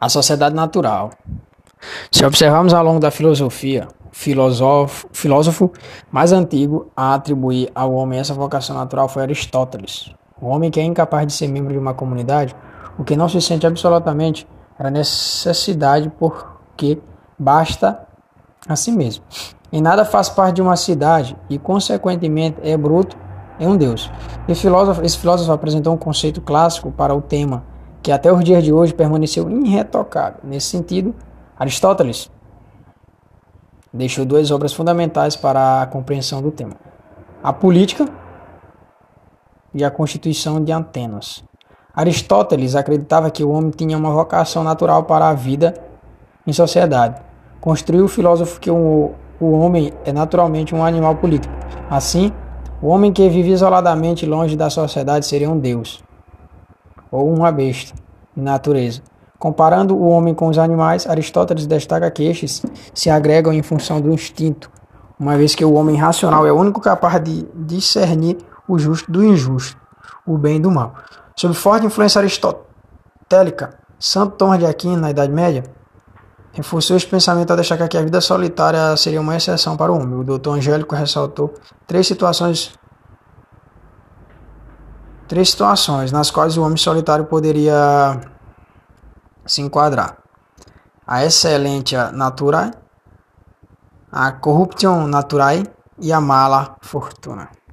A sociedade natural. Se observarmos ao longo da filosofia, o filósofo, filósofo mais antigo a atribuir ao homem essa vocação natural foi Aristóteles. O homem que é incapaz de ser membro de uma comunidade, o que não se sente absolutamente era necessidade porque basta a si mesmo. Em nada faz parte de uma cidade e, consequentemente, é bruto em um Deus. Esse filósofo, esse filósofo apresentou um conceito clássico para o tema que até os dias de hoje permaneceu irretocável. Nesse sentido, Aristóteles deixou duas obras fundamentais para a compreensão do tema: a política e a constituição de Atenas. Aristóteles acreditava que o homem tinha uma vocação natural para a vida em sociedade. Construiu o filósofo que o, o homem é naturalmente um animal político. Assim, o homem que vive isoladamente longe da sociedade seria um deus ou uma besta de natureza. Comparando o homem com os animais, Aristóteles destaca que estes se agregam em função do instinto, uma vez que o homem racional é o único capaz de discernir o justo do injusto, o bem do mal. Sob forte influência aristotélica, Santo Tomás de Aquino, na Idade Média, reforçou esse pensamento ao deixar que a vida solitária seria uma exceção para o homem. O doutor Angélico ressaltou três situações três situações nas quais o homem solitário poderia se enquadrar: a excelência natural, a corrupção natural e a mala fortuna.